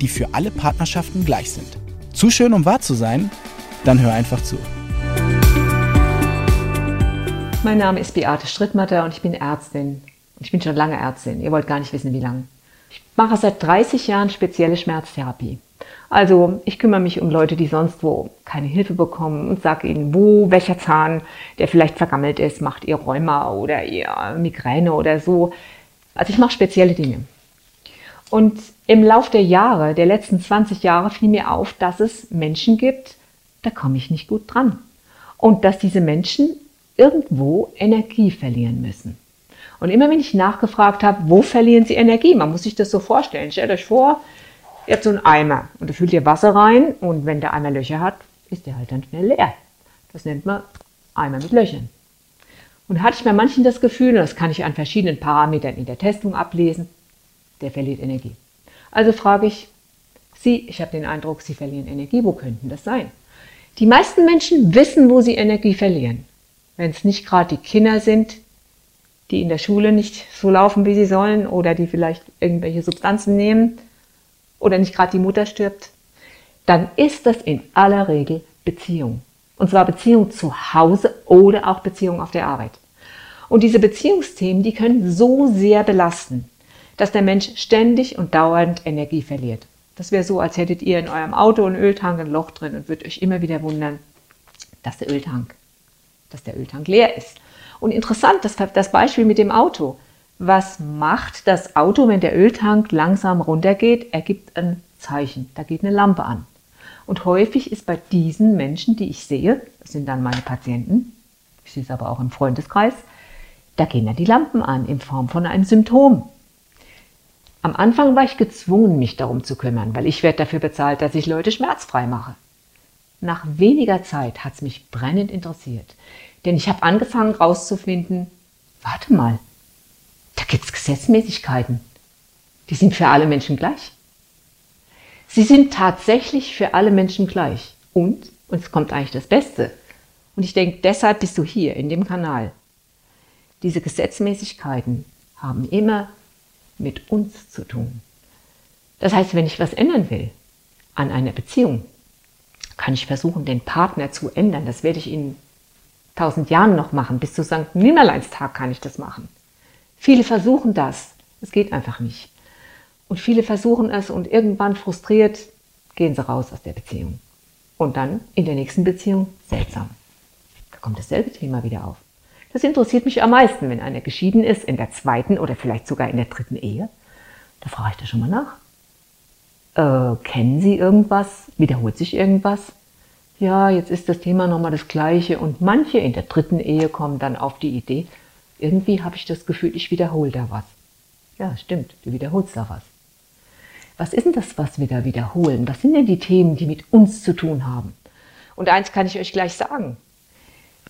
die für alle Partnerschaften gleich sind. Zu schön, um wahr zu sein? Dann hör einfach zu. Mein Name ist Beate Strittmatter und ich bin Ärztin. Ich bin schon lange Ärztin. Ihr wollt gar nicht wissen, wie lange. Ich mache seit 30 Jahren spezielle Schmerztherapie. Also ich kümmere mich um Leute, die sonst wo keine Hilfe bekommen und sage ihnen, wo welcher Zahn, der vielleicht vergammelt ist, macht ihr Rheuma oder ihr Migräne oder so. Also ich mache spezielle Dinge. Und im Lauf der Jahre, der letzten 20 Jahre, fiel mir auf, dass es Menschen gibt, da komme ich nicht gut dran. Und dass diese Menschen irgendwo Energie verlieren müssen. Und immer wenn ich nachgefragt habe, wo verlieren sie Energie? Man muss sich das so vorstellen. Stellt euch vor, Ihr habt so einen Eimer und da füllt ihr Wasser rein und wenn der Eimer Löcher hat, ist der halt dann schnell leer. Das nennt man Eimer mit Löchern. Und hatte ich bei manchen das Gefühl, und das kann ich an verschiedenen Parametern in der Testung ablesen, der verliert Energie. Also frage ich Sie, ich habe den Eindruck, Sie verlieren Energie. Wo könnten das sein? Die meisten Menschen wissen, wo sie Energie verlieren. Wenn es nicht gerade die Kinder sind, die in der Schule nicht so laufen, wie sie sollen, oder die vielleicht irgendwelche Substanzen nehmen, oder nicht gerade die Mutter stirbt, dann ist das in aller Regel Beziehung. Und zwar Beziehung zu Hause oder auch Beziehung auf der Arbeit. Und diese Beziehungsthemen, die können so sehr belasten, dass der Mensch ständig und dauernd Energie verliert. Das wäre so, als hättet ihr in eurem Auto einen Öltank ein Loch drin und würdet euch immer wieder wundern, dass der Öltank, dass der Öltank leer ist. Und interessant, das, das Beispiel mit dem Auto was macht das Auto, wenn der Öltank langsam runtergeht? Er gibt ein Zeichen, da geht eine Lampe an. Und häufig ist bei diesen Menschen, die ich sehe, das sind dann meine Patienten, ich sehe es aber auch im Freundeskreis, da gehen ja die Lampen an in Form von einem Symptom. Am Anfang war ich gezwungen, mich darum zu kümmern, weil ich werde dafür bezahlt, dass ich Leute schmerzfrei mache. Nach weniger Zeit hat es mich brennend interessiert, denn ich habe angefangen herauszufinden, warte mal, da gibt es Gesetzmäßigkeiten. Die sind für alle Menschen gleich. Sie sind tatsächlich für alle Menschen gleich. Und, und es kommt eigentlich das Beste, und ich denke, deshalb bist du hier in dem Kanal. Diese Gesetzmäßigkeiten haben immer mit uns zu tun. Das heißt, wenn ich was ändern will an einer Beziehung, kann ich versuchen, den Partner zu ändern. Das werde ich in tausend Jahren noch machen. Bis zu St. Nimmerleinstag kann ich das machen. Viele versuchen das. Es geht einfach nicht. Und viele versuchen es und irgendwann frustriert gehen sie raus aus der Beziehung. Und dann in der nächsten Beziehung seltsam. Da kommt dasselbe Thema wieder auf. Das interessiert mich am meisten, wenn einer geschieden ist, in der zweiten oder vielleicht sogar in der dritten Ehe. Da frage ich da schon mal nach. Äh, kennen Sie irgendwas? Wiederholt sich irgendwas? Ja, jetzt ist das Thema nochmal das gleiche und manche in der dritten Ehe kommen dann auf die Idee, irgendwie habe ich das Gefühl, ich wiederhole da was. Ja, stimmt, du wiederholst da was. Was ist denn das, was wir da wiederholen? Was sind denn die Themen, die mit uns zu tun haben? Und eins kann ich euch gleich sagen.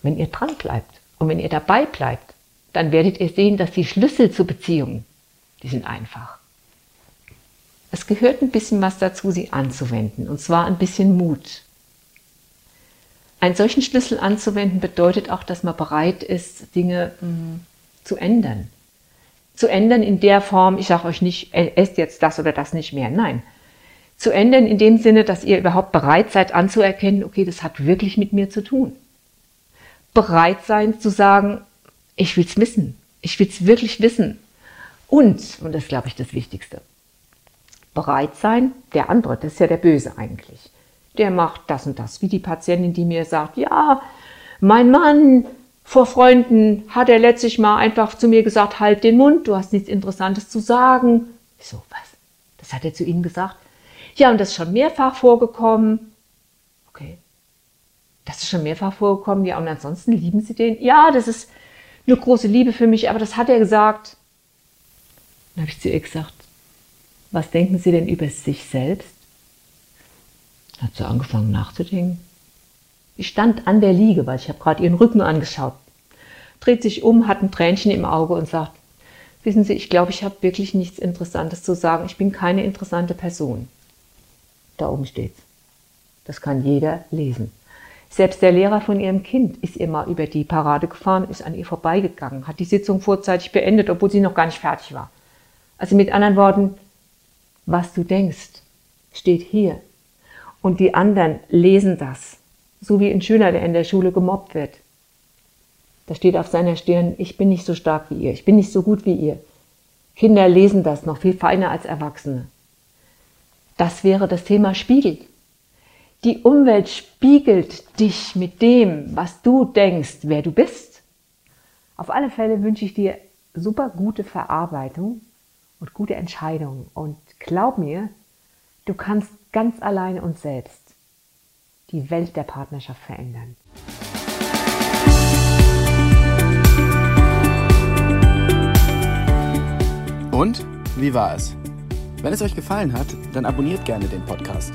Wenn ihr dran bleibt und wenn ihr dabei bleibt, dann werdet ihr sehen, dass die Schlüssel zur Beziehung, die sind einfach. Es gehört ein bisschen was dazu, sie anzuwenden, und zwar ein bisschen Mut. Einen solchen Schlüssel anzuwenden bedeutet auch, dass man bereit ist, Dinge mh, hm, zu ändern. Zu ändern in der Form, ich sage euch nicht, esst jetzt das oder das nicht mehr. Nein. Zu ändern in dem Sinne, dass ihr überhaupt bereit seid anzuerkennen, okay, das hat wirklich mit mir zu tun. Bereit sein zu sagen, ich will's wissen. Ich will's wirklich wissen. Und, und das glaube ich, das Wichtigste, bereit sein, der andere, das ist ja der Böse eigentlich der macht das und das. Wie die Patientin, die mir sagt, ja, mein Mann vor Freunden hat er letztlich mal einfach zu mir gesagt, halt den Mund, du hast nichts Interessantes zu sagen. Ich so, was? Das hat er zu Ihnen gesagt? Ja, und das ist schon mehrfach vorgekommen. Okay. Das ist schon mehrfach vorgekommen. Ja, und ansonsten lieben Sie den? Ja, das ist eine große Liebe für mich, aber das hat er gesagt. Dann habe ich zu ihr gesagt, was denken Sie denn über sich selbst? Hat sie angefangen nachzudenken. Sie stand an der Liege, weil ich habe gerade ihren Rücken angeschaut. Dreht sich um, hat ein Tränchen im Auge und sagt, wissen Sie, ich glaube, ich habe wirklich nichts Interessantes zu sagen. Ich bin keine interessante Person. Da oben steht's. Das kann jeder lesen. Selbst der Lehrer von ihrem Kind ist ihr mal über die Parade gefahren, ist an ihr vorbeigegangen, hat die Sitzung vorzeitig beendet, obwohl sie noch gar nicht fertig war. Also mit anderen Worten, was du denkst, steht hier. Und die anderen lesen das. So wie ein Schüler, der in der Schule gemobbt wird. Da steht auf seiner Stirn, ich bin nicht so stark wie ihr, ich bin nicht so gut wie ihr. Kinder lesen das noch viel feiner als Erwachsene. Das wäre das Thema Spiegel. Die Umwelt spiegelt dich mit dem, was du denkst, wer du bist. Auf alle Fälle wünsche ich dir super gute Verarbeitung und gute Entscheidungen. Und glaub mir, du kannst ganz alleine und selbst die Welt der Partnerschaft verändern. Und wie war es? Wenn es euch gefallen hat, dann abonniert gerne den Podcast.